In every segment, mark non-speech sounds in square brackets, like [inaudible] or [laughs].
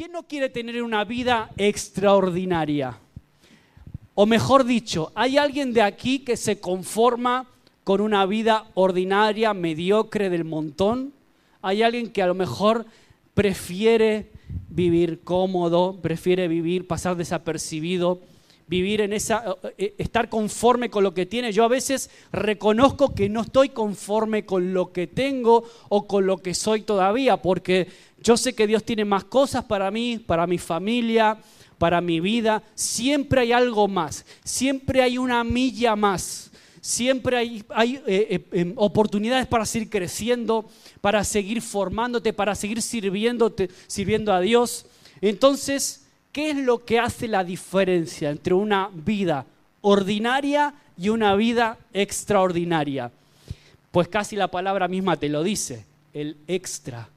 ¿quién no quiere tener una vida extraordinaria? O mejor dicho, ¿hay alguien de aquí que se conforma con una vida ordinaria, mediocre del montón? ¿Hay alguien que a lo mejor prefiere vivir cómodo, prefiere vivir, pasar desapercibido, vivir en esa, eh, eh, estar conforme con lo que tiene. Yo a veces reconozco que no estoy conforme con lo que tengo o con lo que soy todavía, porque yo sé que Dios tiene más cosas para mí, para mi familia, para mi vida. Siempre hay algo más, siempre hay una milla más. Siempre hay, eh, em, oportunidades para seguir creciendo, para seguir formándote, para seguir sirviéndote, sirviendo a Dios. Entonces, ¿qué es lo que hace la diferencia entre una vida ordinaria y una vida extraordinaria? Pues casi la palabra misma te lo dice, el extra.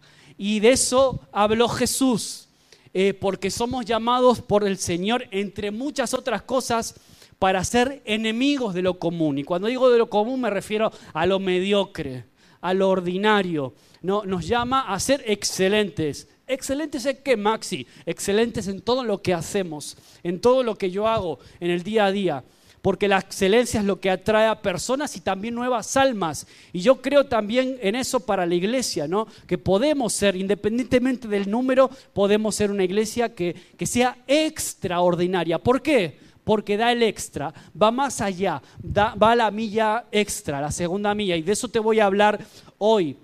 Y de eso habló Jesús, eh, porque somos llamados por el Señor, entre muchas otras cosas, para ser enemigos de lo común. Y cuando digo de lo común me refiero a lo mediocre, a lo ordinario. No, nos llama a ser excelentes. ¿Excelentes en qué, Maxi? Excelentes en todo lo que hacemos, en todo lo que yo hago en el día a día. Porque la excelencia es lo que atrae a personas y también nuevas almas. Y yo creo también en eso para la iglesia, ¿no? Que podemos ser, independientemente del número, podemos ser una iglesia que, que sea extraordinaria. ¿Por qué? porque da el extra, va más allá, va a la milla extra, la segunda milla, y de eso te voy a hablar hoy,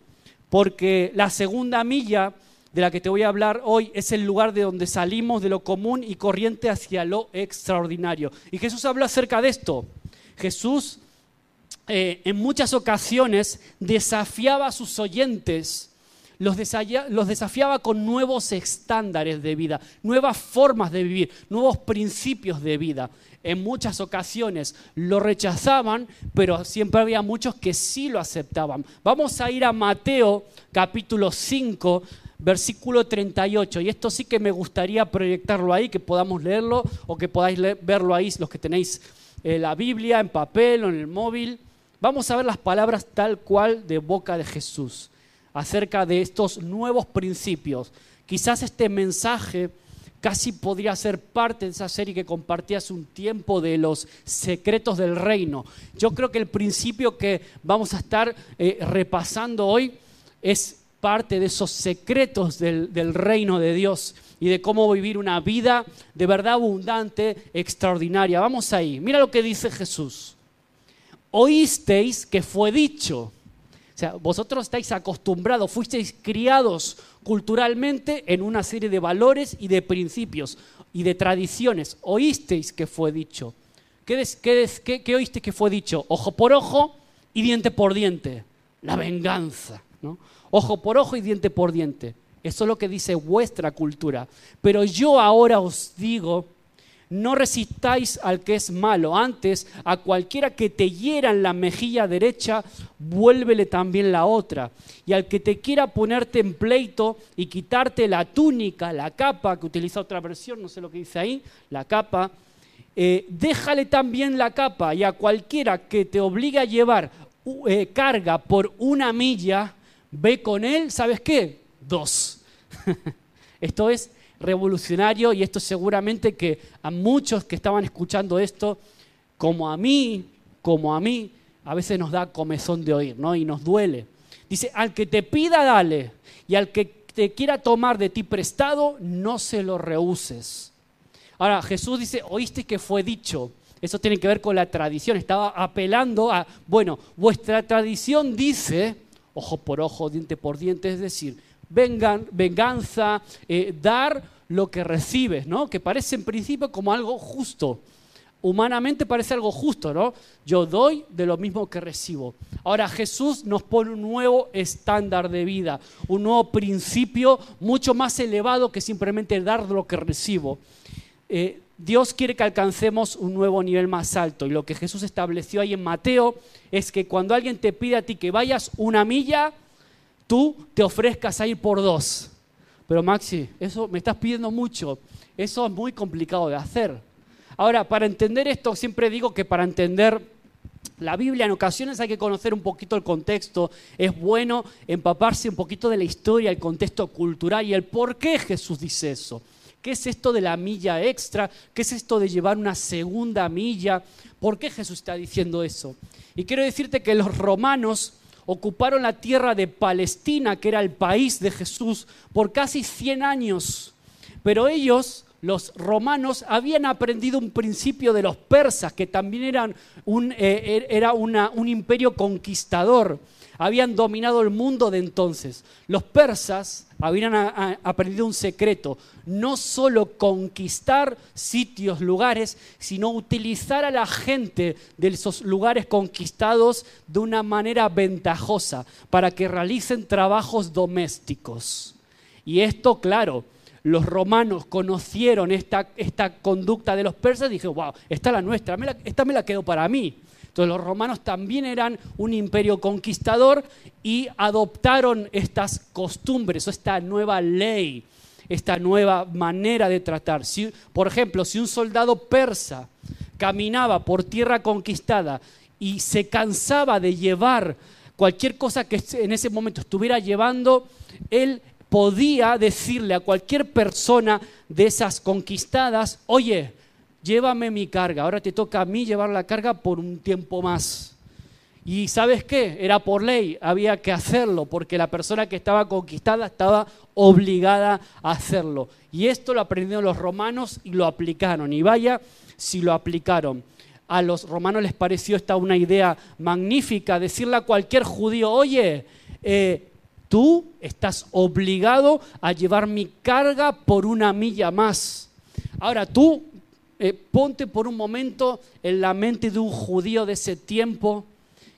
porque la segunda milla de la que te voy a hablar hoy es el lugar de donde salimos de lo común y corriente hacia lo extraordinario. Y Jesús habla acerca de esto. Jesús eh, en muchas ocasiones desafiaba a sus oyentes los, desafiaba con nuevos estándares de vida, nuevas formas de vivir, nuevos principios de vida. En muchas ocasiones lo rechazaban, pero siempre había muchos que sí lo aceptaban. Vamos a ir a Mateo capítulo 5, versículo 38. Y esto sí que me gustaría proyectarlo ahí, que podamos leerlo o que podáis verlo ahí los que tenéis eh, la Biblia en papel o en el móvil. Vamos a ver las palabras tal cual de boca de Jesús acerca de estos nuevos principios. Quizás este mensaje casi podría ser parte de esa serie que compartí hace un tiempo de los secretos del reino. Yo creo que el principio que vamos a estar eh, repasando hoy es parte de esos secretos del, reino de Dios y de cómo vivir una vida de verdad abundante, extraordinaria. Vamos ahí. Mira lo que dice Jesús. Oísteis que fue dicho o sea, vosotros estáis acostumbrados, fuisteis criados culturalmente en una serie de valores y de principios y de tradiciones. Oísteis que fue dicho. ¿Qué, qué, qué, oísteis que fue dicho? Ojo por ojo y diente por diente. La venganza. ¿no? Ojo por ojo y diente por diente. Eso es lo que dice vuestra cultura. Pero yo ahora os digo no resistáis al que es malo. Antes, a cualquiera que te hiera en la mejilla derecha, vuélvele también la otra. Y al que te quiera ponerte en pleito y quitarte la túnica, la capa, que utiliza otra versión, no sé lo que dice ahí, la capa, eh, déjale también la capa. Y a cualquiera que te obligue a llevar eh, carga por una milla, ve con él, ¿sabes qué? Dos. [laughs] Esto es revolucionario y esto seguramente que a muchos que estaban escuchando esto, como a mí, como a mí, a veces nos da comezón de oír, ¿no? Y nos duele. Dice, al que te pida, dale, y al que te quiera tomar de ti prestado, no se lo rehuses. Ahora, Jesús dice, oíste que fue dicho. Eso tiene que ver con la tradición. Estaba apelando a, bueno, vuestra tradición dice, ojo por ojo, diente por diente, es decir, vengan, venganza, eh, dar lo que recibes, ¿no? Que parece en principio como algo justo. Humanamente parece algo justo, ¿no? Yo doy de lo mismo que recibo. Ahora Jesús nos pone un nuevo estándar de vida, un nuevo principio mucho más elevado que simplemente dar lo que recibo. Eh, Dios quiere que alcancemos un nuevo nivel más alto y lo que Jesús estableció ahí en Mateo es que cuando alguien te pide a ti que vayas una milla, tú te ofrezcas a ir por dos. Pero Maxi, eso me estás pidiendo mucho. Eso es muy complicado de hacer. Ahora, para entender esto, siempre digo que para entender La Biblia en ocasiones hay que conocer un poquito el contexto. Es bueno empaparse un poquito de la historia, el contexto cultural y el por qué Jesús dice eso. ¿Qué es esto de la milla extra? ¿Qué es esto de llevar una segunda milla? ¿Por qué Jesús está diciendo eso? Y quiero decirte que los romanos ocuparon la tierra de Palestina, que era el país de Jesús, por casi 100 años. Pero ellos los romanos habían aprendido un principio de los persas, que también eran eh, er, era un imperio conquistador. Habían dominado el mundo de entonces. Los persas habían aprendido un secreto, no solo conquistar sitios, lugares, sino utilizar a la gente de esos lugares conquistados de una manera ventajosa para que realicen trabajos domésticos. Y esto, claro, los romanos conocieron esta, esta conducta de los persas y dijeron, wow, esta es la nuestra, esta me la quedo para mí. Los romanos también eran un imperio conquistador y adoptaron estas costumbres, esta nueva ley, esta nueva manera de tratar. por ejemplo, si un soldado persa caminaba por tierra conquistada y se cansaba de llevar cualquier cosa que en ese momento estuviera llevando, él podía decirle a cualquier persona de esas conquistadas, oye, llévame mi carga, ahora te toca a mí llevar la carga por un tiempo más. Y sabes qué, era por ley, había que hacerlo, porque la persona que estaba conquistada estaba obligada a hacerlo. Y esto lo aprendieron los romanos y lo aplicaron. Y vaya si lo aplicaron. A los romanos les pareció esta una idea magnífica, decirle a cualquier judío, oye, eh, Tú estás obligado a llevar mi carga por una milla más. Ahora tú eh, ponte por un momento en la mente de un judío de ese tiempo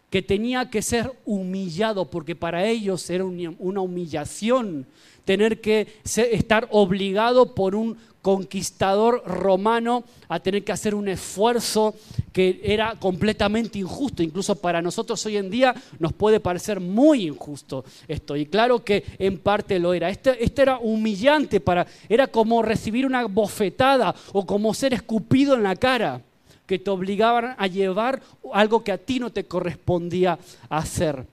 que tenía que ser humillado, porque para ellos era una humillación tener que estar obligado por un conquistador romano a tener que hacer un esfuerzo que era completamente injusto. Incluso para nosotros hoy en día nos puede parecer muy injusto esto. Y claro que en parte lo era. Este, este era humillante para, era como recibir una bofetada o como ser escupido en la cara, que te obligaban a llevar algo que a ti no te correspondía hacer.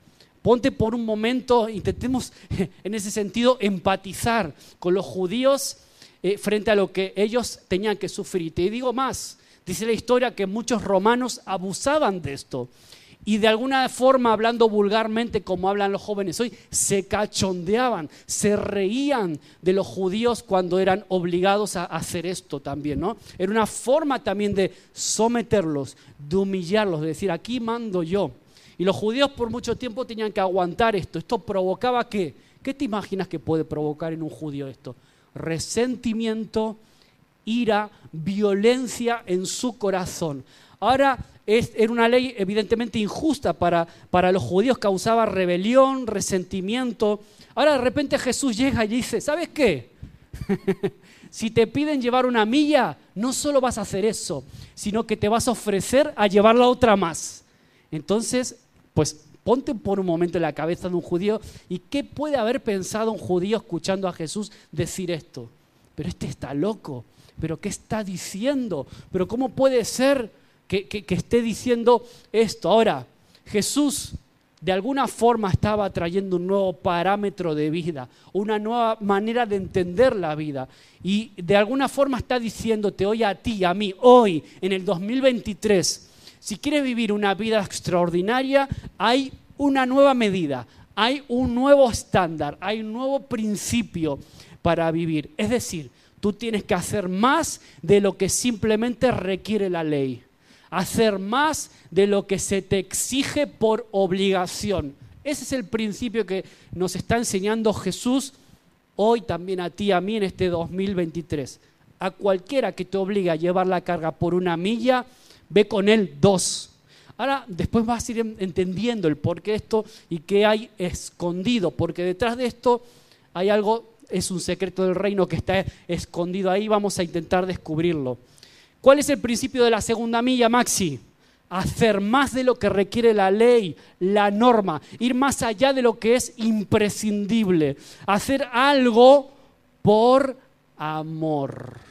Ponte por un momento, intentemos [laughs] en ese sentido empatizar con los judíos eh, frente a lo que ellos tenían que sufrir. Te digo más, dice la historia que muchos romanos abusaban de esto y de alguna forma, hablando vulgarmente como hablan los jóvenes hoy, se cachondeaban, se reían de los judíos cuando eran obligados a hacer esto también, ¿no? Era una forma también de someterlos, de humillarlos, de decir, aquí mando yo. Y los judíos por mucho tiempo tenían que aguantar esto. ¿Esto provocaba qué? ¿Qué te imaginas que puede provocar en un judío esto? resentimiento, ira, violencia en su corazón. Ahora es, era una ley evidentemente injusta para, para los judíos, causaba rebelión, resentimiento. Ahora de repente Jesús llega y dice, ¿sabes qué? [laughs] si te piden llevar una milla, no solo vas a hacer eso, sino que te vas a ofrecer a llevar la otra más. Entonces, pues Ponte por un momento en la cabeza de un judío y qué puede haber pensado un judío escuchando a Jesús decir esto. Pero este está loco. ¿Pero qué está diciendo? ¿Pero cómo puede ser que, esté diciendo esto? Ahora, Jesús de alguna forma estaba trayendo un nuevo parámetro de vida, una nueva manera de entender la vida. Y de alguna forma está diciéndote hoy a ti, a mí, hoy, en el 2023, si quieres vivir una vida extraordinaria, hay una nueva medida, hay un nuevo estándar, hay un nuevo principio para vivir. Es decir, tú tienes que hacer más de lo que simplemente requiere la ley, hacer más de lo que se te exige por obligación. Ese es el principio que nos está enseñando Jesús hoy también a ti, a mí en este 2023. A cualquiera que te obligue a llevar la carga por una milla, ve con él dos. Ahora, después vas a ir entendiendo el por qué esto y qué hay escondido, porque detrás de esto hay algo, es un secreto del reino que está escondido ahí, vamos a intentar descubrirlo. ¿Cuál es el principio de la segunda milla, Maxi? Hacer más de lo que requiere la ley, la norma, ir más allá de lo que es imprescindible, hacer algo por amor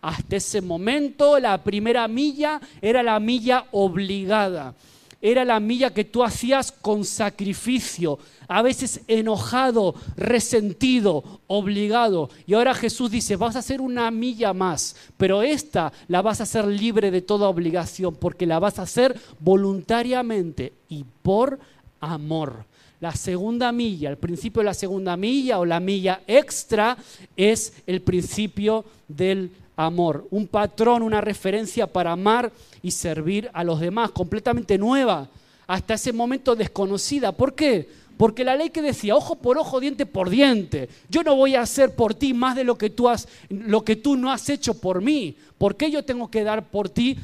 Hasta ese momento la primera milla era la milla obligada. Era la milla que tú hacías con sacrificio, a veces enojado, resentido, obligado. Y ahora Jesús dice, vas a hacer una milla más, pero esta la vas a hacer libre de toda obligación, porque la vas a hacer voluntariamente y por amor. La segunda milla, el principio de la segunda milla o la milla extra es el principio del amor. Un patrón, una referencia para amar y servir a los demás, completamente nueva, hasta ese momento desconocida. ¿Por qué? Porque la ley que decía ojo por ojo, diente por diente, yo no voy a hacer por ti más de lo que tú has, lo que tú no has hecho por mí. ¿Por qué yo tengo que dar por ti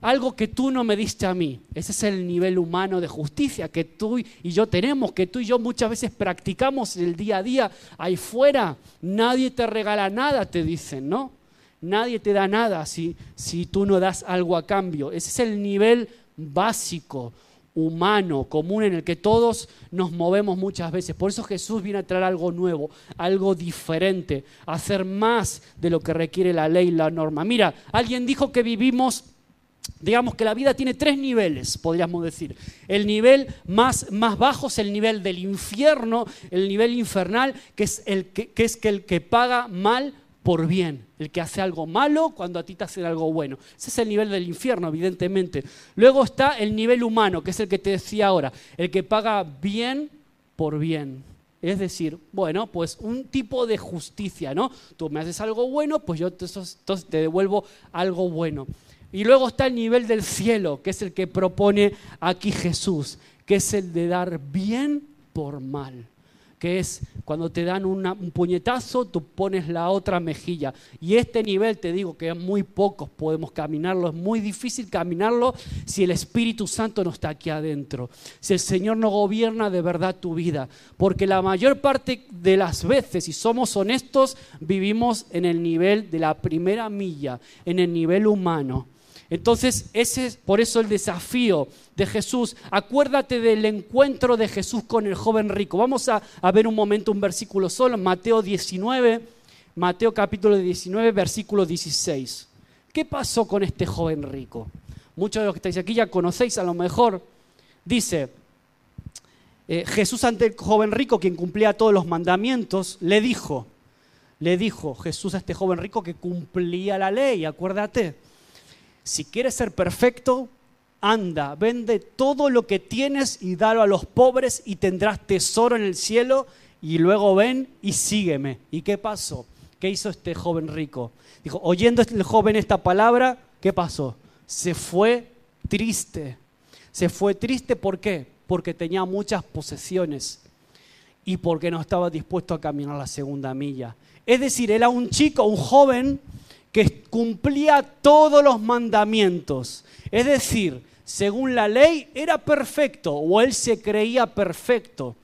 algo que tú no me diste a mí? Ese es el nivel humano de justicia que tú y yo tenemos, que tú y yo muchas veces practicamos el día a día ahí fuera. Nadie te regala nada, te dicen, ¿no? Nadie te da nada si, si tú no das algo a cambio. Ese es el nivel básico humano, común, en el que todos nos movemos muchas veces. Por eso Jesús viene a traer algo nuevo, algo diferente, hacer más de lo que requiere la ley y la norma. Mira, alguien dijo que vivimos Digamos que la vida tiene tres niveles, podríamos decir. El nivel más, más bajo es el nivel del infierno, el nivel infernal, que es, el que, que es el que paga mal por bien, el que hace algo malo cuando a ti te hacen algo bueno. Ese es el nivel del infierno, evidentemente. Luego está el nivel humano, que es el que te decía ahora, el que paga bien por bien. Es decir, bueno, pues un tipo de justicia, ¿no? Tú me haces algo bueno, pues yo entonces te devuelvo algo bueno. Y luego está el nivel del cielo, que es el que propone aquí Jesús, que es el de dar bien por mal que es cuando te dan un puñetazo, tú pones la otra mejilla. Y este nivel, te digo que muy pocos podemos caminarlo, es muy difícil caminarlo si el Espíritu Santo no está aquí adentro, si el Señor no gobierna de verdad tu vida. Porque la mayor parte de las veces, si somos honestos, vivimos en el nivel de la primera milla, en el nivel humano. Entonces, ese es por eso el desafío de Jesús. Acuérdate del encuentro de Jesús con el joven rico. Vamos a, ver un momento un versículo solo, Mateo 19, Mateo capítulo 19, versículo 16. ¿Qué pasó con este joven rico? Muchos de los que estáis aquí ya conocéis a lo mejor. Dice, eh, Jesús ante el joven rico, quien cumplía todos los mandamientos, le dijo, le dijo Jesús a este joven rico que cumplía la ley, acuérdate si quieres ser perfecto, anda, vende todo lo que tienes y dalo a los pobres y tendrás tesoro en el cielo y luego ven y sígueme. ¿Y qué pasó? ¿Qué hizo este joven rico? Dijo, oyendo el joven esta palabra, ¿qué pasó? Se fue triste. Se fue triste, ¿por qué? Porque tenía muchas posesiones y porque no estaba dispuesto a caminar la segunda milla. Es decir, era un chico, un joven que cumplía todos los mandamientos. Es decir, según la ley era perfecto o él se creía perfecto.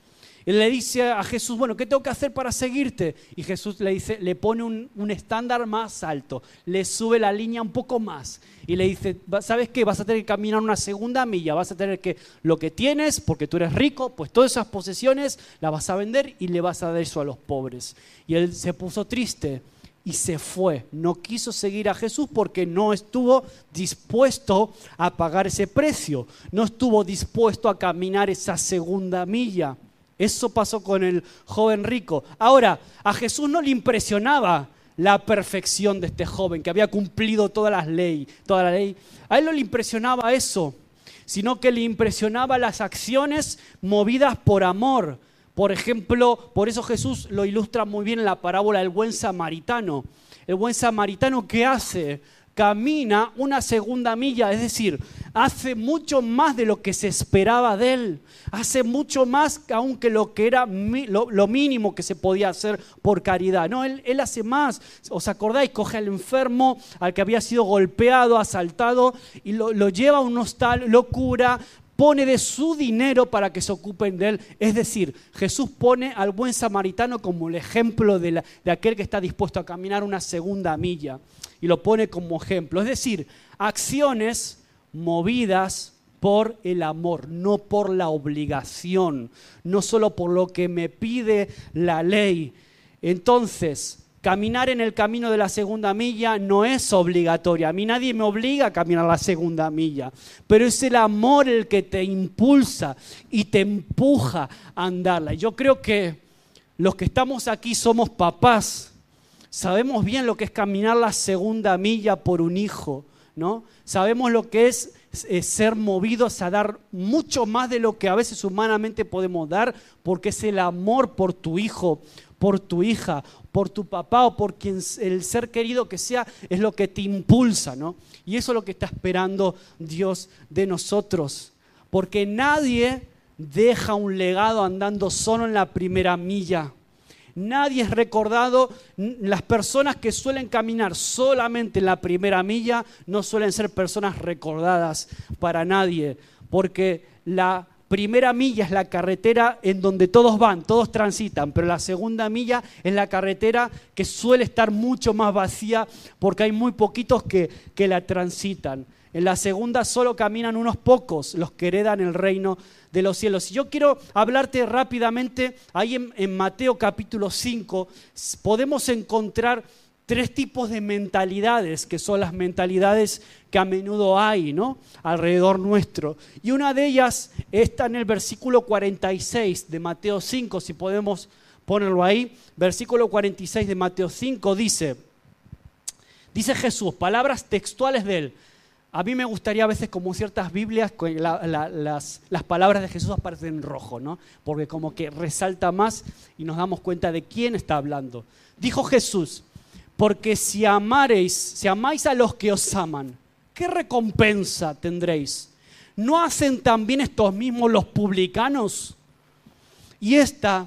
Y le dice a Jesús, bueno, ¿qué tengo que hacer para seguirte? Y Jesús le dice, le pone un, un, estándar más alto, le sube la línea un poco más y le dice, ¿sabes qué? Vas a tener que caminar una segunda milla, vas a tener que lo que tienes, porque tú eres rico, pues todas esas posesiones las vas a vender y le vas a dar eso a los pobres. Y él se puso triste y se fue. No quiso seguir a Jesús porque no estuvo dispuesto a pagar ese precio, no estuvo dispuesto a caminar esa segunda milla. Eso pasó con el joven rico. Ahora, a Jesús no le impresionaba la perfección de este joven que había cumplido todas las leyes, toda la ley. A él no le impresionaba eso, sino que le impresionaba las acciones movidas por amor, por ejemplo, por eso Jesús lo ilustra muy bien en la parábola del buen samaritano. El buen samaritano ¿qué hace? Camina una segunda milla, es decir, hace mucho más de lo que se esperaba de él. Hace mucho más aunque lo que era lo, mínimo que se podía hacer por caridad. No, él, él hace más. ¿Os acordáis? Coge al enfermo, al que había sido golpeado, asaltado, y lo, lo lleva a un hostal, lo cura, pone de su dinero para que se ocupen de él. Es decir, Jesús pone al buen samaritano como el ejemplo de, aquel que está dispuesto a caminar una segunda milla. Y lo pone como ejemplo. Es decir, acciones movidas por el amor, no por la obligación, no solo por lo que me pide la ley. Entonces, caminar en el camino de la segunda milla no es obligatorio. A mí nadie me obliga a caminar la segunda milla, pero es el amor el que te impulsa y te empuja a andarla. Yo creo que los que estamos aquí somos papás. Sabemos bien lo que es caminar la segunda milla por un hijo, ¿no? Sabemos lo que es eh, ser movidos a dar mucho más de lo que a veces humanamente podemos dar, porque es el amor por tu hijo, por tu hija, por tu papá o por quien el ser querido que sea, es lo que te impulsa, ¿no? Y eso es lo que está esperando Dios de nosotros, porque nadie deja un legado andando solo en la primera milla. Nadie es recordado, las personas que suelen caminar solamente en la primera milla no suelen ser personas recordadas para nadie, porque la primera milla es la carretera en donde todos van, todos transitan, pero la segunda milla es la carretera que suele estar mucho más vacía porque hay muy poquitos que, que la transitan. En la segunda solo caminan unos pocos los que heredan el reino de los cielos. Y yo quiero hablarte rápidamente, ahí en, Mateo capítulo 5 podemos encontrar tres tipos de mentalidades, que son las mentalidades que a menudo hay, ¿no? Alrededor nuestro. Y una de ellas está en el versículo 46 de Mateo 5, si podemos ponerlo ahí. Versículo 46 de Mateo 5 dice, dice Jesús, palabras textuales de él. A mí me gustaría a veces como ciertas Biblias, las, las, palabras de Jesús aparecen en rojo, ¿no? Porque como que resalta más y nos damos cuenta de quién está hablando. Dijo Jesús, porque si amareis, si amáis a los que os aman, ¿qué recompensa tendréis? ¿No hacen también estos mismos los publicanos? Y esta,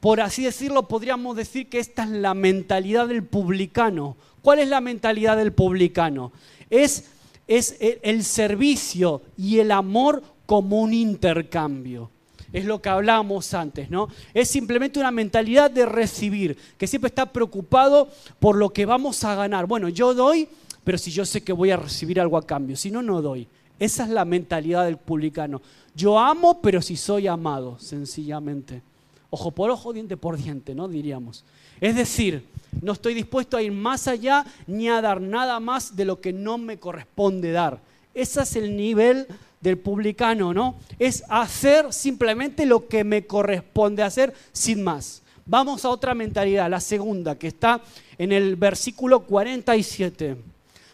por así decirlo, podríamos decir que esta es la mentalidad del publicano. ¿Cuál es la mentalidad del publicano? Es es el servicio y el amor como un intercambio. Es lo que hablábamos antes, ¿no? Es simplemente una mentalidad de recibir, que siempre está preocupado por lo que vamos a ganar. Bueno, yo doy, pero si yo sé que voy a recibir algo a cambio, si no, no doy. Esa es la mentalidad del publicano. Yo amo, pero si soy amado, sencillamente. Ojo por ojo, diente por diente, ¿no? Diríamos. Es decir, no estoy dispuesto a ir más allá ni a dar nada más de lo que no me corresponde dar. Ese es el nivel del publicano, ¿no? Es hacer simplemente lo que me corresponde hacer sin más. Vamos a otra mentalidad, la segunda, que está en el versículo 47.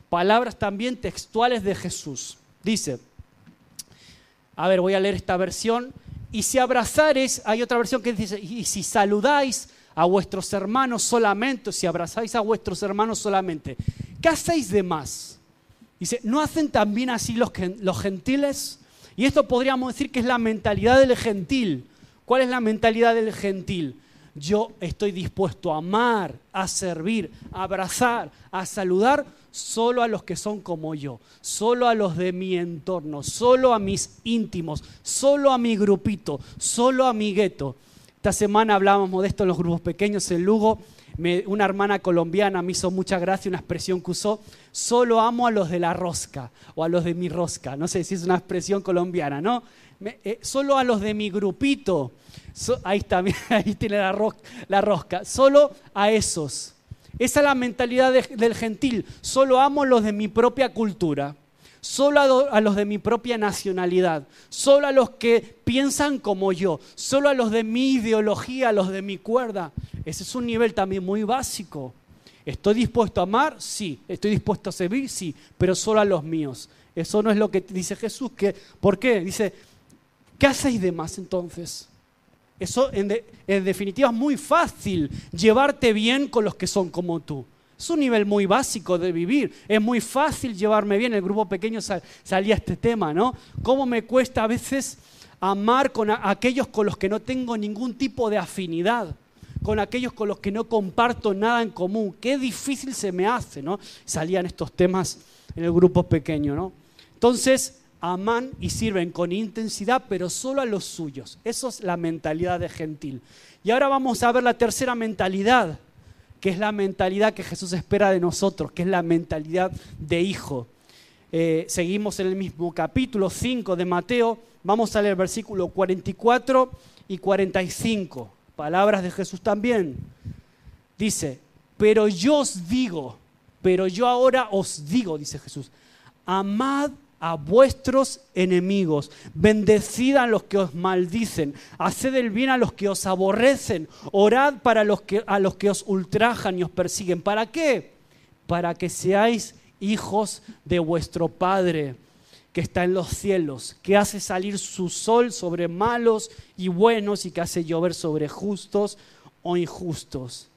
Palabras también textuales de Jesús. Dice, a ver, voy a leer esta versión. Y si abrazares, hay otra versión que dice, y si saludáis a vuestros hermanos solamente, si abrazáis a vuestros hermanos solamente, ¿qué hacéis de más? Dice, ¿no hacen también así los, gentiles? Y esto podríamos decir que es la mentalidad del gentil. ¿Cuál es la mentalidad del gentil? Yo estoy dispuesto a amar, a servir, a abrazar, a saludar solo a los que son como yo, solo a los de mi entorno, solo a mis íntimos, solo a mi grupito, solo a mi gueto. Esta semana hablábamos de esto en los grupos pequeños en Lugo. una hermana colombiana me hizo mucha gracia una expresión que usó, solo amo a los de la rosca o a los de mi rosca. No sé si es una expresión colombiana, ¿no? Eh, solo a los de mi grupito. ahí está, [laughs] ahí tiene la, rosca. Solo a esos. Esa es la mentalidad del gentil. Solo amo a los de mi propia cultura solo a, los de mi propia nacionalidad, solo a los que piensan como yo, solo a los de mi ideología, a los de mi cuerda. Ese es un nivel también muy básico. ¿Estoy dispuesto a amar? Sí. ¿Estoy dispuesto a servir? Sí. Pero solo a los míos. Eso no es lo que dice Jesús. ¿Por qué? Dice, ¿qué hacéis de más entonces? Eso en definitiva es muy fácil llevarte bien con los que son como tú. Es un nivel muy básico de vivir. Es muy fácil llevarme bien. El grupo pequeño salía este tema, ¿no? ¿Cómo me cuesta a veces amar con aquellos con los que no tengo ningún tipo de afinidad? Con aquellos con los que no comparto nada en común. Qué difícil se me hace, ¿no? Salían estos temas en el grupo pequeño, ¿no? Entonces, aman y sirven con intensidad, pero solo a los suyos. Eso es la mentalidad de gentil. Y ahora vamos a ver la tercera mentalidad que es la mentalidad que Jesús espera de nosotros, que es la mentalidad de hijo. Eh, seguimos en el mismo capítulo 5 de Mateo, vamos a leer versículo 44 y 45, palabras de Jesús también. Dice, Pero yo os digo, pero yo ahora os digo, dice Jesús, amad a vuestros enemigos, bendecid a los que os maldicen, haced el bien a los que os aborrecen, orad para los que, a los que os ultrajan y os persiguen. ¿Para qué? Para que seáis hijos de vuestro Padre que está en los cielos, que hace salir su sol sobre malos y buenos y que hace llover sobre justos o injustos.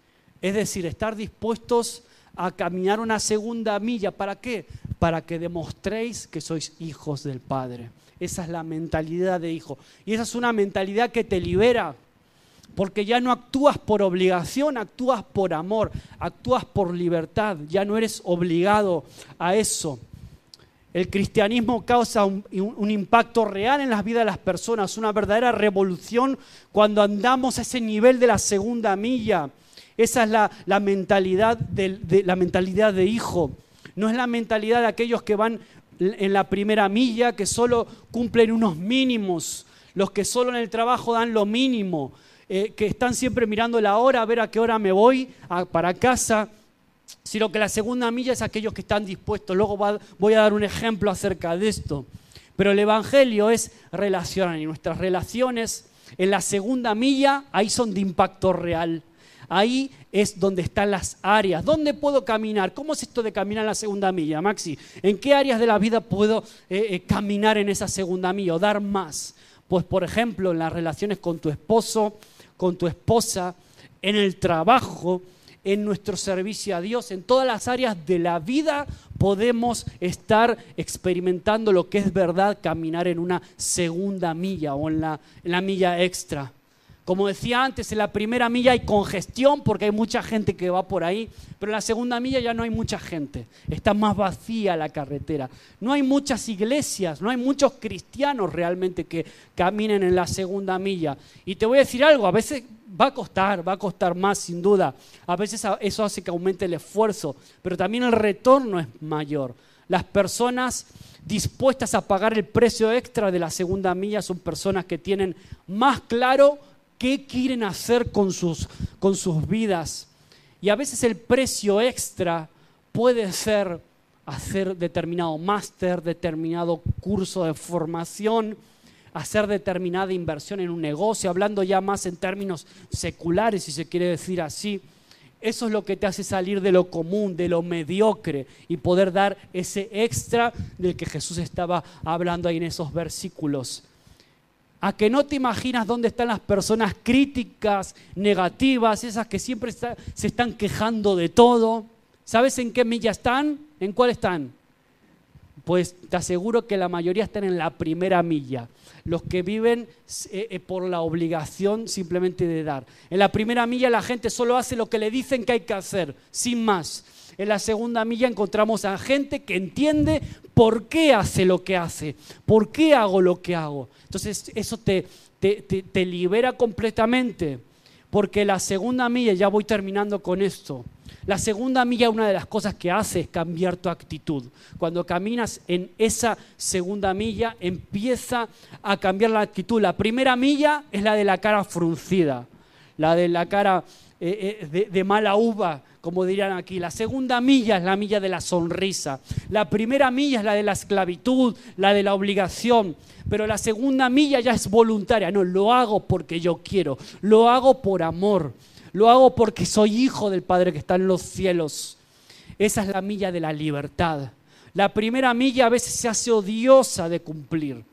Es decir, estar dispuestos a caminar una segunda milla. ¿Para qué? Para que demostréis que sois hijos del Padre. Esa es la mentalidad de hijo. Y esa es una mentalidad que te libera, porque ya no actúas por obligación, actúas por amor, actúas por libertad, ya no eres obligado a eso. El cristianismo causa un, impacto real en las vidas de las personas, una verdadera revolución cuando andamos a ese nivel de la segunda milla. Esa es la, mentalidad de, mentalidad de hijo. No es la mentalidad de aquellos que van en la primera milla, que solo cumplen unos mínimos, los que solo en el trabajo dan lo mínimo, eh, que están siempre mirando la hora, a ver a qué hora me voy para casa, sino que la segunda milla es aquellos que están dispuestos. Luego voy a dar un ejemplo acerca de esto. Pero el Evangelio es relacionar y nuestras relaciones en la segunda milla ahí son de impacto real. Ahí es donde están las áreas. ¿Dónde puedo caminar? ¿Cómo es esto de caminar en la segunda milla, Maxi? ¿En qué áreas de la vida puedo eh, eh, caminar en esa segunda milla o dar más? Pues, por ejemplo, en las relaciones con tu esposo, con tu esposa, en el trabajo, en nuestro servicio a Dios, en todas las áreas de la vida podemos estar experimentando lo que es verdad, caminar en una segunda milla o en la, milla extra. Como decía antes, en la primera milla hay congestión porque hay mucha gente que va por ahí, pero en la segunda milla ya no hay mucha gente. Está más vacía la carretera. No hay muchas iglesias, no hay muchos cristianos realmente que caminen en la segunda milla. Y te voy a decir algo, a veces va a costar, va a costar más sin duda. A veces eso hace que aumente el esfuerzo, pero también el retorno es mayor. Las personas dispuestas a pagar el precio extra de la segunda milla son personas que tienen más claro qué quieren hacer con sus, con sus vidas. Y a veces el precio extra puede ser hacer determinado máster, determinado curso de formación, hacer determinada inversión en un negocio, hablando ya más en términos seculares, si se quiere decir así. Eso es lo que te hace salir de lo común, de lo mediocre y poder dar ese extra del que Jesús estaba hablando ahí en esos versículos a que no te imaginas dónde están las personas críticas, negativas, esas que siempre se están quejando de todo. ¿Sabes en qué milla están? ¿En cuál están? Pues te aseguro que la mayoría están en la primera milla, los que viven eh, eh, por la obligación simplemente de dar. En la primera milla la gente solo hace lo que le dicen que hay que hacer, sin más. En la segunda milla encontramos a gente que entiende por qué hace lo que hace, por qué hago lo que hago. Entonces eso te, te, libera completamente, porque la segunda milla, ya voy terminando con esto, la segunda milla, una de las cosas que hace es cambiar tu actitud. Cuando caminas en esa segunda milla, empieza a cambiar la actitud. La primera milla es la de la cara fruncida, la de la cara eh, eh, de, mala uva, como dirían aquí. La segunda milla es la milla de la sonrisa. La primera milla es la de la esclavitud, la de la obligación. Pero la segunda milla ya es voluntaria. No, lo hago porque yo quiero. Lo hago por amor. Lo hago porque soy hijo del Padre que está en los cielos. Esa es la milla de la libertad. La primera milla a veces se hace odiosa de cumplir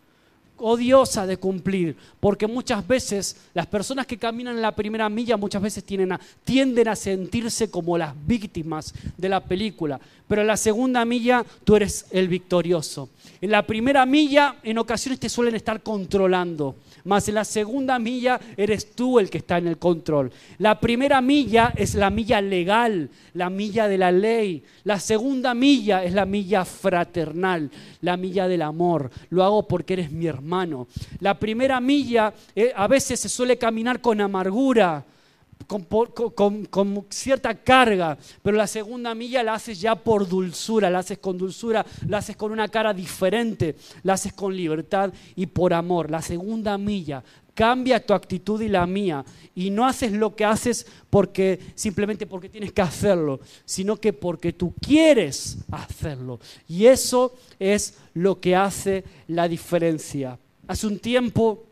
odiosa de cumplir, porque muchas veces las personas que caminan en la primera milla muchas veces tienden a sentirse como las víctimas de la película, pero en la segunda milla tú eres el victorioso. En la primera milla en ocasiones te suelen estar controlando, más en la segunda milla eres tú el que está en el control. La primera milla es la milla legal, la milla de la ley. La segunda milla es la milla fraternal, la milla del amor. Lo hago porque eres mi hermano. La primera milla eh, a veces se suele caminar con amargura con, cierta carga, pero la segunda milla la haces ya por dulzura, la haces con dulzura, la haces con una cara diferente, la haces con libertad y por amor. La segunda milla cambia tu actitud y la mía y no haces lo que haces porque simplemente porque tienes que hacerlo, sino que porque tú quieres hacerlo. Y eso es lo que hace la diferencia. Hace un tiempo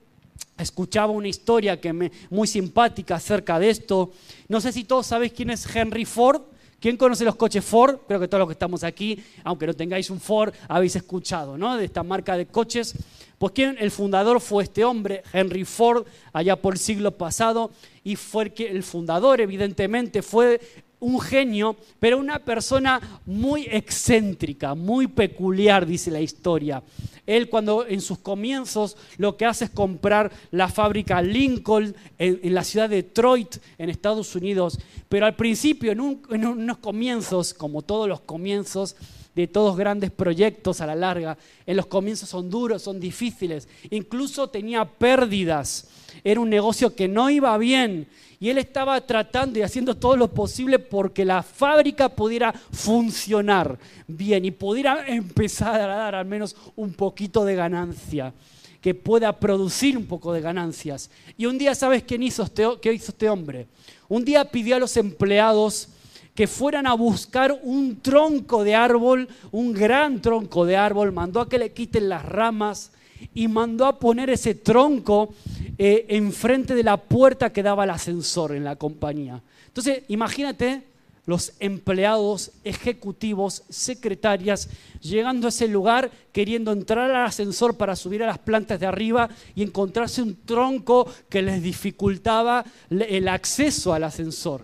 escuchaba una historia que me, muy simpática acerca de esto. No sé si todos sabéis quién es Henry Ford. ¿Quién conoce los coches Ford? Creo que todos los que estamos aquí, aunque no tengáis un Ford, habéis escuchado, ¿no? De esta marca de coches. Pues quién, el fundador fue este hombre, Henry Ford, allá por el siglo pasado, y fue el, el fundador, evidentemente, fue un genio, pero una persona muy excéntrica, muy peculiar, dice la historia. Él cuando en sus comienzos lo que hace es comprar la fábrica Lincoln en, la ciudad de Detroit, en Estados Unidos, pero al principio, en, en unos comienzos, como todos los comienzos, de todos grandes proyectos a la larga. En los comienzos son duros, son difíciles. Incluso tenía pérdidas. Era un negocio que no iba bien. Y él estaba tratando y haciendo todo lo posible porque la fábrica pudiera funcionar bien y pudiera [laughs] empezar a dar al menos un poquito de ganancia, que pueda producir un poco de ganancias. Y un día, ¿sabes quién hizo este, qué hizo este hombre? Un día pidió a los empleados que fueran a buscar un tronco de árbol, un gran tronco de árbol, mandó a que le quiten las ramas y mandó a poner ese tronco eh, enfrente de la puerta que daba al ascensor en la compañía. Entonces, imagínate los empleados, ejecutivos, secretarias, llegando a ese lugar, queriendo entrar al ascensor para subir a las plantas de arriba y encontrarse un tronco que les dificultaba el acceso al ascensor.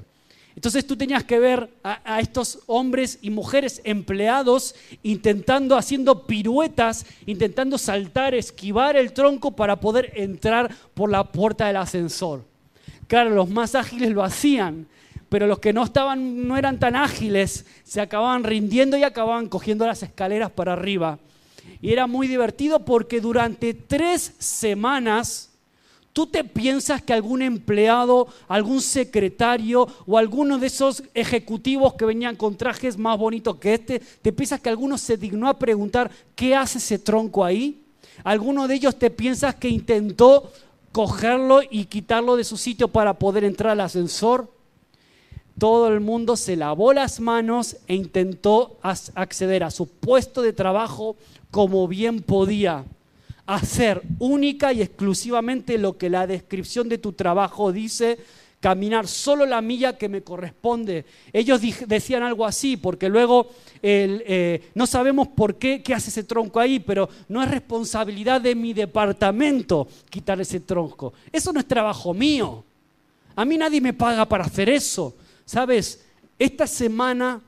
Entonces tú tenías que ver a, estos hombres y mujeres empleados intentando, haciendo piruetas, intentando saltar, esquivar el tronco para poder entrar por la puerta del ascensor. Claro, los más ágiles lo hacían, pero los que no estaban, no eran tan ágiles, se acababan rindiendo y acababan cogiendo las escaleras para arriba. Y era muy divertido porque durante tres semanas ¿Tú te piensas que algún empleado, algún secretario o alguno de esos ejecutivos que venían con trajes más bonitos que este, te piensas que alguno se dignó a preguntar qué hace ese tronco ahí? ¿Alguno de ellos te piensas que intentó cogerlo y quitarlo de su sitio para poder entrar al ascensor? Todo el mundo se lavó las manos e intentó acceder a su puesto de trabajo como bien podía hacer única y exclusivamente lo que la descripción de tu trabajo dice, caminar solo la milla que me corresponde. Ellos decían algo así, porque luego eh, no sabemos por qué, qué hace ese tronco ahí, pero no es responsabilidad de mi departamento quitar ese tronco. Eso no es trabajo mío. A mí nadie me paga para hacer eso. ¿Sabes? Esta semana,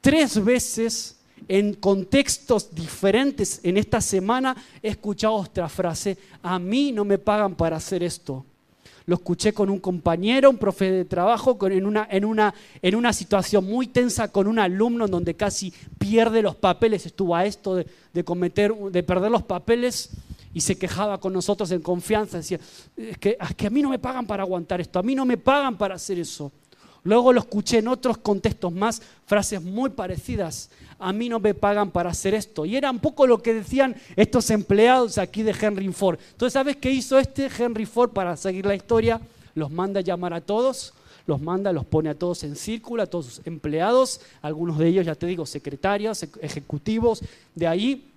tres veces en contextos diferentes en esta semana he escuchado otra frase, a mí no me pagan para hacer esto. Lo escuché con un compañero, un profe de trabajo, en, una, en, situación muy tensa con un alumno en donde casi pierde los papeles, estuvo a esto de, cometer, de perder los papeles y se quejaba con nosotros en confianza, decía, es que a mí no me pagan para aguantar esto, a mí no me pagan para hacer eso. Luego lo escuché en otros contextos más, frases muy parecidas. A mí no me pagan para hacer esto. Y era un poco lo que decían estos empleados aquí de Henry Ford. Entonces, ¿sabes qué hizo este Henry Ford para seguir la historia? Los manda a llamar a todos, los manda, los pone a todos en círculo, a todos sus empleados, algunos de ellos, ya te digo, secretarios, ejecutivos de ahí,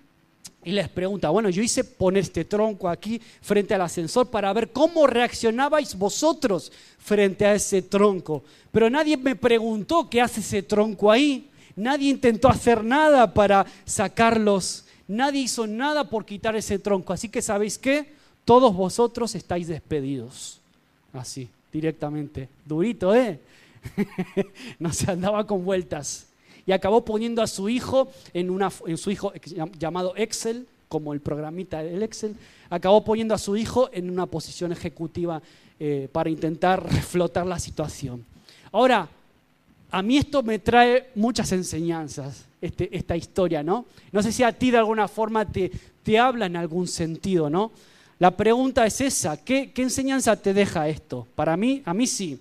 y les pregunta, bueno, yo hice poner este tronco aquí frente al ascensor para ver cómo reaccionabais vosotros frente a ese tronco. Pero nadie me preguntó qué hace ese tronco ahí. Nadie intentó hacer nada para sacarlos. Nadie hizo nada por quitar ese tronco. Así que sabéis qué? Todos vosotros estáis despedidos. Así, directamente. Durito, ¿eh? [laughs] no se andaba con vueltas y acabó poniendo a su hijo en, una, en su hijo llamado Excel, como el programita del Excel, acabó poniendo a su hijo en una posición ejecutiva eh, para intentar [laughs] reflotar la situación. Ahora, a mí esto me trae muchas enseñanzas, este, esta historia, ¿no? No sé si a ti de alguna forma te, te habla en algún sentido, ¿no? La pregunta es esa, ¿qué, ¿qué enseñanza te deja esto? Para mí, a mí sí.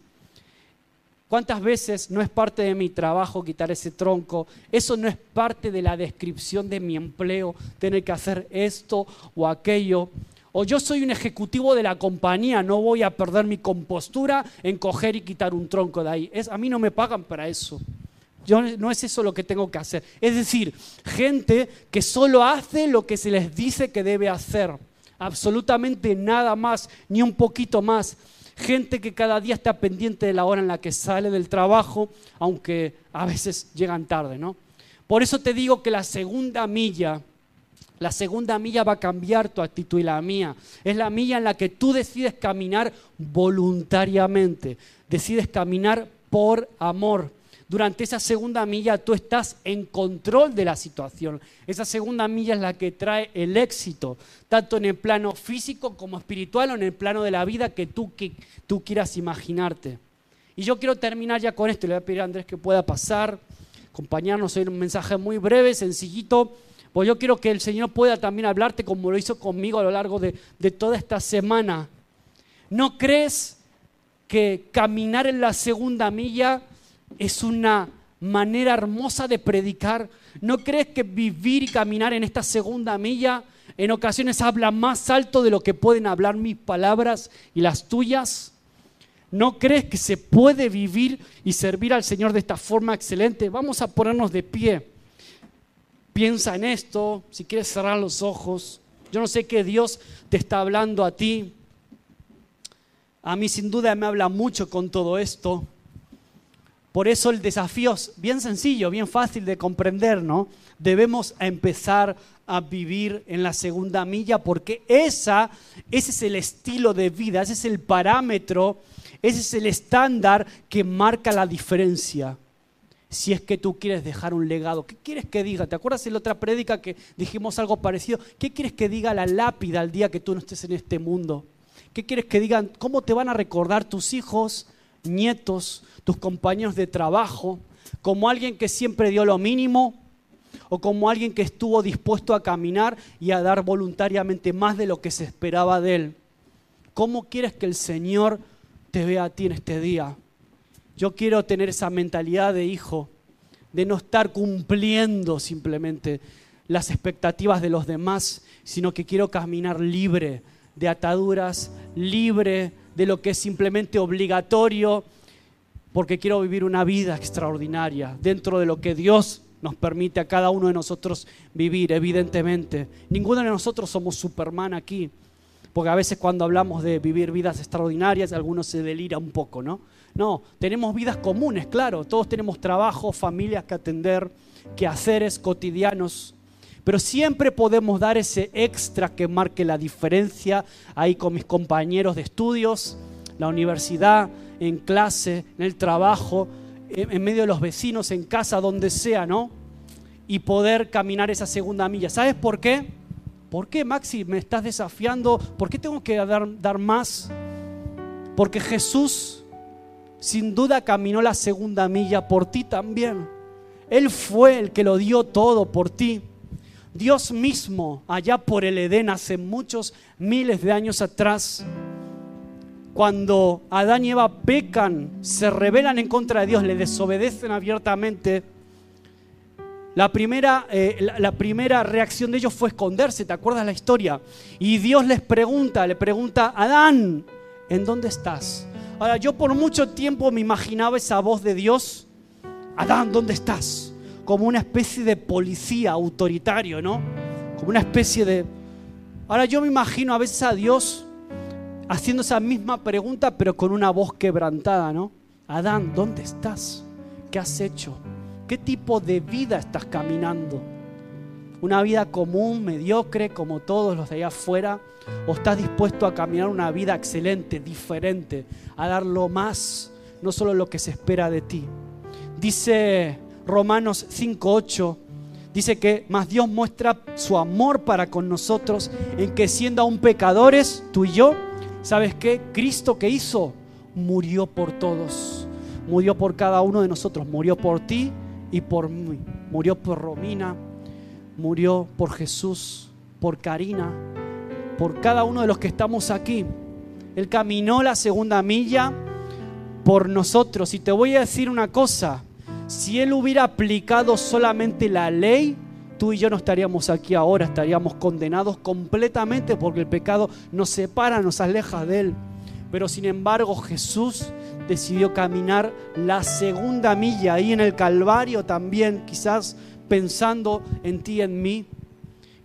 ¿Cuántas veces no es parte de mi trabajo quitar ese tronco? Eso no es parte de la descripción de mi empleo, tener que hacer esto o aquello. O yo soy un ejecutivo de la compañía, no voy a perder mi compostura en coger y quitar un tronco de ahí. Es, a mí no me pagan para eso. Yo, no es eso lo que tengo que hacer. Es decir, gente que solo hace lo que se les dice que debe hacer. Absolutamente nada más, ni un poquito más gente que cada día está pendiente de la hora en la que sale del trabajo, aunque a veces llegan tarde, ¿no? Por eso te digo que la segunda milla, la segunda milla va a cambiar tu actitud y la mía. Es la milla en la que tú decides caminar voluntariamente, decides caminar por amor durante esa segunda milla tú estás en control de la situación. Esa segunda milla es la que trae el éxito, tanto en el plano físico como espiritual o en el plano de la vida que tú, que, tú quieras imaginarte. Y yo quiero terminar ya con esto. Le voy a pedir a Andrés que pueda pasar, acompañarnos en un mensaje muy breve, sencillito. Pues yo quiero que el Señor pueda también hablarte como lo hizo conmigo a lo largo de, de toda esta semana. ¿No crees que caminar en la segunda milla es una manera hermosa de predicar. ¿No crees que vivir y caminar en esta segunda milla en ocasiones habla más alto de lo que pueden hablar mis palabras y las tuyas? ¿No crees que se puede vivir y servir al Señor de esta forma excelente? Vamos a ponernos de pie. Piensa en esto, si quieres cerrar los ojos. Yo no sé qué Dios te está hablando a ti. A mí sin duda me habla mucho con todo esto. Por eso el desafío es bien sencillo, bien fácil de comprender, ¿no? Debemos empezar a vivir en la segunda milla porque esa, ese es el estilo de vida, ese es el parámetro, ese es el estándar que marca la diferencia. Si es que tú quieres dejar un legado, ¿qué quieres que diga? ¿Te acuerdas en la otra prédica que dijimos algo parecido? ¿Qué quieres que diga la lápida el día que tú no estés en este mundo? ¿Qué quieres que digan? ¿Cómo te van a recordar tus hijos, nietos, tus compañeros de trabajo, como alguien que siempre dio lo mínimo o como alguien que estuvo dispuesto a caminar y a dar voluntariamente más de lo que se esperaba de él. ¿Cómo quieres que el Señor te vea a ti en este día? Yo quiero tener esa mentalidad de hijo, de no estar cumpliendo simplemente las expectativas de los demás, sino que quiero caminar libre de ataduras, libre de lo que es simplemente obligatorio porque quiero vivir una vida extraordinaria dentro de lo que Dios nos permite a cada uno de nosotros vivir, evidentemente. Ninguno de nosotros somos Superman aquí, porque a veces cuando hablamos de vivir vidas extraordinarias, algunos se delira un poco, ¿no? No, tenemos vidas comunes, claro, todos tenemos trabajo, familias que atender, quehaceres cotidianos, pero siempre podemos dar ese extra que marque la diferencia ahí con mis compañeros de estudios, la universidad, en clase, en el trabajo, en medio de los vecinos, en casa, donde sea, ¿no? Y poder caminar esa segunda milla. ¿Sabes por qué? ¿Por qué, Maxi, me estás desafiando? ¿Por qué tengo que dar, dar más? Porque Jesús, sin duda, caminó la segunda milla por ti también. Él fue el que lo dio todo por ti. Dios mismo, allá por el Edén, hace muchos miles de años atrás, cuando Adán y Eva pecan, se rebelan en contra de Dios, le desobedecen abiertamente, la primera, eh, la, primera reacción de ellos fue esconderse, ¿te acuerdas la historia? Y Dios les pregunta, le pregunta, Adán, ¿en dónde estás? Ahora, yo por mucho tiempo me imaginaba esa voz de Dios, Adán, ¿dónde estás? Como una especie de policía autoritario, ¿no? Como una especie de... Ahora yo me imagino a veces a Dios haciendo esa misma pregunta, pero con una voz quebrantada, ¿no? Adán, ¿dónde estás? ¿Qué has hecho? ¿Qué tipo de vida estás caminando? ¿Una vida común, mediocre, como todos los de allá afuera? ¿O estás dispuesto a caminar una vida excelente, diferente, a dar lo más, no solo lo que se espera de ti? Dice Romanos 5.8, dice que más Dios muestra su amor para con nosotros en que siendo aún pecadores, tú y yo, ¿Sabes qué? Cristo que hizo murió por todos. Murió por cada uno de nosotros. Murió por ti y por mí. Murió por Romina. Murió por Jesús. Por Karina. Por cada uno de los que estamos aquí. Él caminó la segunda milla por nosotros. Y te voy a decir una cosa, si Él hubiera aplicado solamente la ley, tú y yo no estaríamos aquí ahora, estaríamos condenados completamente porque el pecado nos separa, nos aleja de Él. Pero sin embargo Jesús decidió caminar la segunda milla ahí en el Calvario también, quizás pensando en ti, en mí.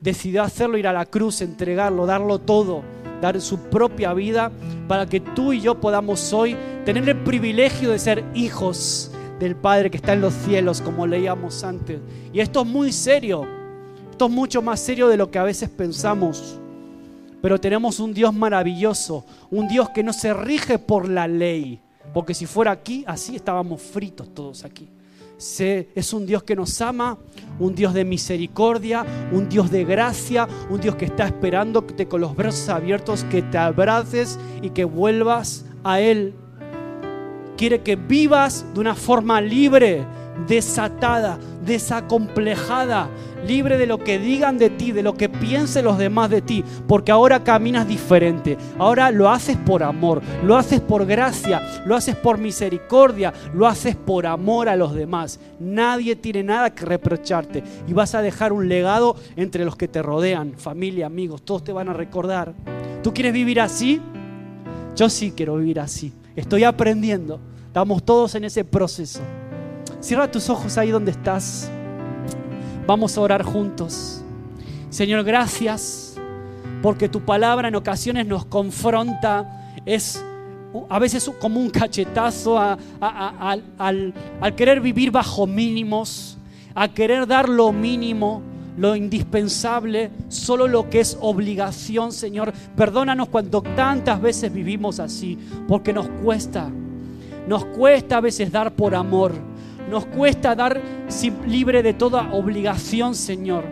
Decidió hacerlo, ir a la cruz, entregarlo, darlo todo, dar su propia vida para que tú y yo podamos hoy tener el privilegio de ser hijos del Padre que está en los cielos, como leíamos antes. Y esto es muy serio, esto es mucho más serio de lo que a veces pensamos. Pero tenemos un Dios maravilloso, un Dios que no se rige por la ley, porque si fuera aquí, así estábamos fritos todos aquí. Es un Dios que nos ama, un Dios de misericordia, un Dios de gracia, un Dios que está esperando te, con los brazos abiertos, que te abraces y que vuelvas a Él. Quiere que vivas de una forma libre, desatada, desacomplejada, libre de lo que digan de ti, de lo que piensen los demás de ti, porque ahora caminas diferente, ahora lo haces por amor, lo haces por gracia, lo haces por misericordia, lo haces por amor a los demás. Nadie tiene nada que reprocharte y vas a dejar un legado entre los que te rodean, familia, amigos, todos te van a recordar. ¿Tú quieres vivir así? Yo sí quiero vivir así. Estoy aprendiendo. Estamos todos en ese proceso. Cierra tus ojos ahí donde estás. Vamos a orar juntos. Señor, gracias porque tu palabra en ocasiones nos confronta. Es a veces como un cachetazo al, al querer vivir bajo mínimos, a querer dar lo mínimo, lo indispensable, solo lo que es obligación, Señor. Perdónanos cuando tantas veces vivimos así, porque nos cuesta. Nos cuesta a veces dar por amor. Nos cuesta dar libre de toda obligación, Señor.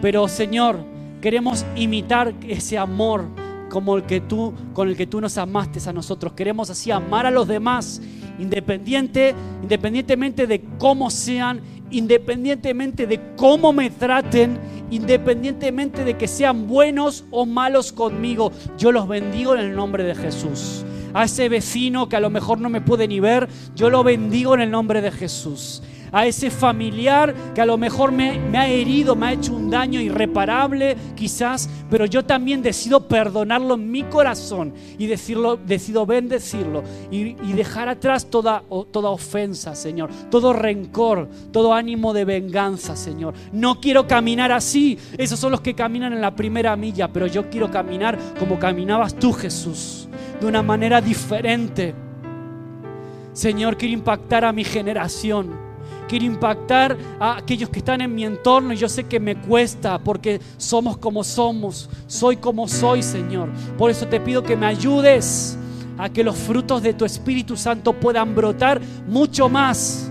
Pero, Señor, queremos imitar ese amor como el que tú, con el que tú nos amaste a nosotros. Queremos así amar a los demás, independiente, independientemente de cómo sean, independientemente de cómo me traten, independientemente de que sean buenos o malos conmigo. Yo los bendigo en el nombre de Jesús a ese vecino que a lo mejor no me puede ni ver, yo lo bendigo en el nombre de Jesús. A ese familiar que a lo mejor me, ha herido, me ha hecho un daño irreparable quizás, pero yo también decido perdonarlo en mi corazón y decirlo, decido bendecirlo y, y dejar atrás toda, toda ofensa, Señor, todo rencor, todo ánimo de venganza, Señor. No quiero caminar así, esos son los que caminan en la primera milla, pero yo quiero caminar como caminabas tú, Jesús de una manera diferente. Señor, quiero impactar a mi generación. Quiero impactar a aquellos que están en mi entorno y yo sé que me cuesta porque somos como somos. Soy como soy, Señor. Por eso te pido que me ayudes a que los frutos de tu Espíritu Santo puedan brotar mucho más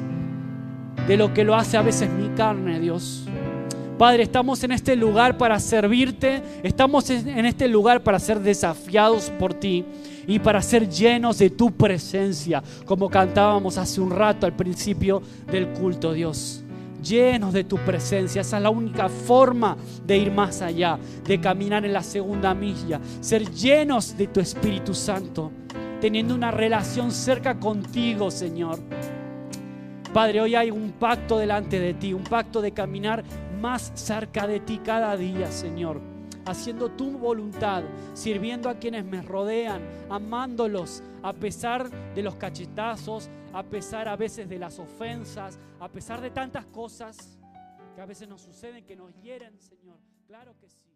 de lo que lo hace a veces mi carne, Dios. Padre, estamos en este lugar para servirte, estamos en este lugar para ser desafiados por ti y para ser llenos de tu presencia, como cantábamos hace un rato al principio del culto, Dios. Llenos de tu presencia, esa es la única forma de ir más allá, de caminar en la segunda milla, ser llenos de tu Espíritu Santo, teniendo una relación cerca contigo, Señor. Padre, hoy hay un pacto delante de ti, un pacto de caminar más cerca de ti cada día, Señor haciendo tu voluntad, sirviendo a quienes me rodean, amándolos a pesar de los cachetazos, a pesar a veces de las ofensas, a pesar de tantas cosas que a veces nos suceden, que nos hieren, Señor. Claro que sí.